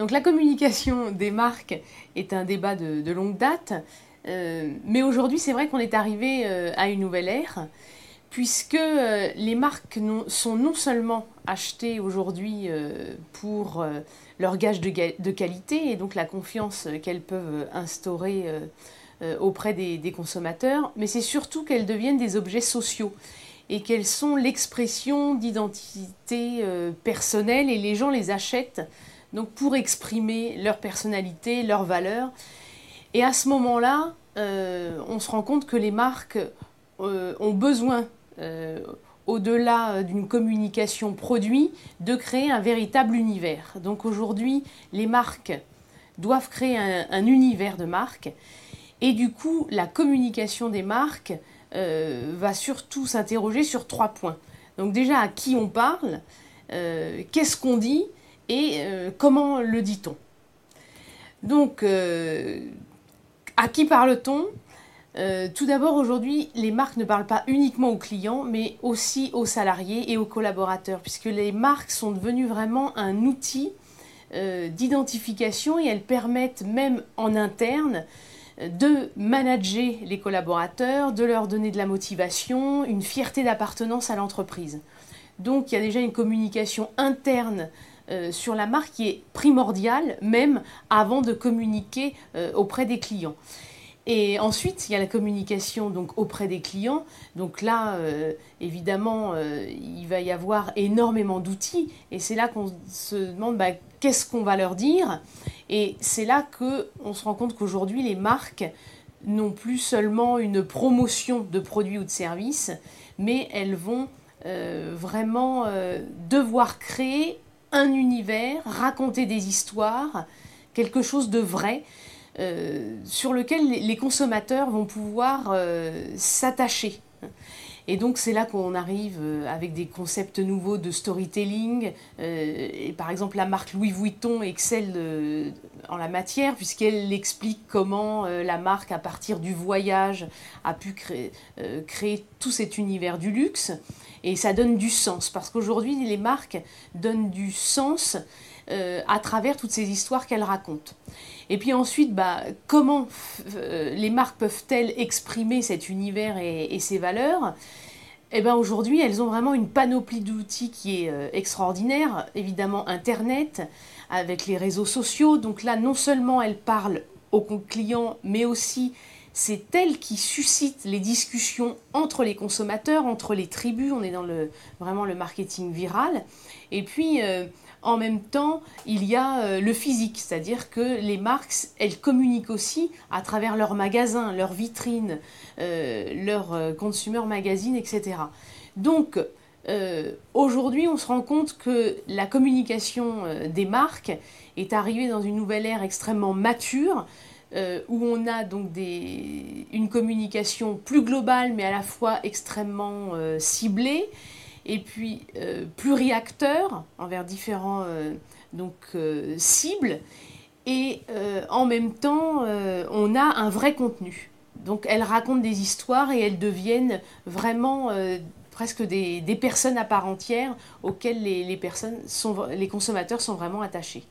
Donc la communication des marques est un débat de, longue date, euh, mais aujourd'hui c'est vrai qu'on est arrivé euh, à une nouvelle ère, puisque euh, les marques sont non seulement achetées aujourd'hui pour leur gage de, qualité et donc la confiance qu'elles peuvent instaurer auprès des consommateurs, mais c'est surtout qu'elles deviennent des objets sociaux et qu'elles sont l'expression d'identité personnelle et les gens les achètent donc pour exprimer leur personnalité, leurs valeurs. Et à ce moment-là, euh, on se rend compte que les marques euh, ont besoin, euh, au-delà d'une communication produit, de créer un véritable univers. Donc aujourd'hui, les marques doivent créer un, univers de marques. Et du coup, la communication des marques va surtout s'interroger sur trois points. Donc déjà, à qui on parle, qu'est-ce qu'on dit, et euh, comment le dit-on? Donc, euh, à qui parle-t-on? Euh, tout d'abord, aujourd'hui, les marques ne parlent pas uniquement aux clients, mais aussi aux salariés et aux collaborateurs, puisque les marques sont devenues vraiment un outil d'identification et elles permettent même en interne de manager les collaborateurs, de leur donner de la motivation, une fierté d'appartenance à l'entreprise. Donc il y a déjà une communication interne euh, sur la marque qui est primordiale même avant de communiquer euh, auprès des clients. Et ensuite, il y a la communication donc auprès des clients. Donc là, euh, évidemment, il va y avoir énormément d'outils. Et c'est là qu'on se demande bah, qu'est-ce qu'on va leur dire? Et c'est là qu'on se rend compte qu'aujourd'hui, les marques n'ont plus seulement une promotion de produits ou de services, mais elles vont vraiment devoir créer un univers, raconter des histoires, quelque chose de vrai, euh, sur lequel les consommateurs vont pouvoir euh, s'attacher. Et donc c'est là qu'on arrive euh, avec des concepts nouveaux de storytelling. et par exemple, la marque Louis Vuitton excelle en la matière puisqu'elle explique comment la marque, à partir du voyage, a pu créer, créer tout cet univers du luxe. Et ça donne du sens, parce qu'aujourd'hui, les marques donnent du sens euh, à travers toutes ces histoires qu'elles racontent. Et puis ensuite, bah, comment euh, les marques peuvent-elles exprimer cet univers et, ces valeurs? Eh ben aujourd'hui, elles ont vraiment une panoplie d'outils qui est euh, extraordinaire. Évidemment, Internet, avec les réseaux sociaux. Donc là, non seulement elles parlent aux clients, mais aussi c'est elle qui suscite les discussions entre les consommateurs, entre les tribus, on est dans vraiment le marketing viral. Et puis, euh, en même temps, il y a euh, le physique, c'est-à-dire que les marques, elles communiquent aussi à travers leurs magasins, leurs vitrines, euh, leurs consumer magazines, etc. Donc, aujourd'hui, on se rend compte que la communication des marques est arrivée dans une nouvelle ère extrêmement mature, euh, où on a donc une communication plus globale mais à la fois extrêmement euh, ciblée et puis euh, pluriacteur envers différents donc, cibles et en même temps on a un vrai contenu. Donc elles racontent des histoires et elles deviennent vraiment presque des, personnes à part entière auxquelles les, les consommateurs sont vraiment attachés.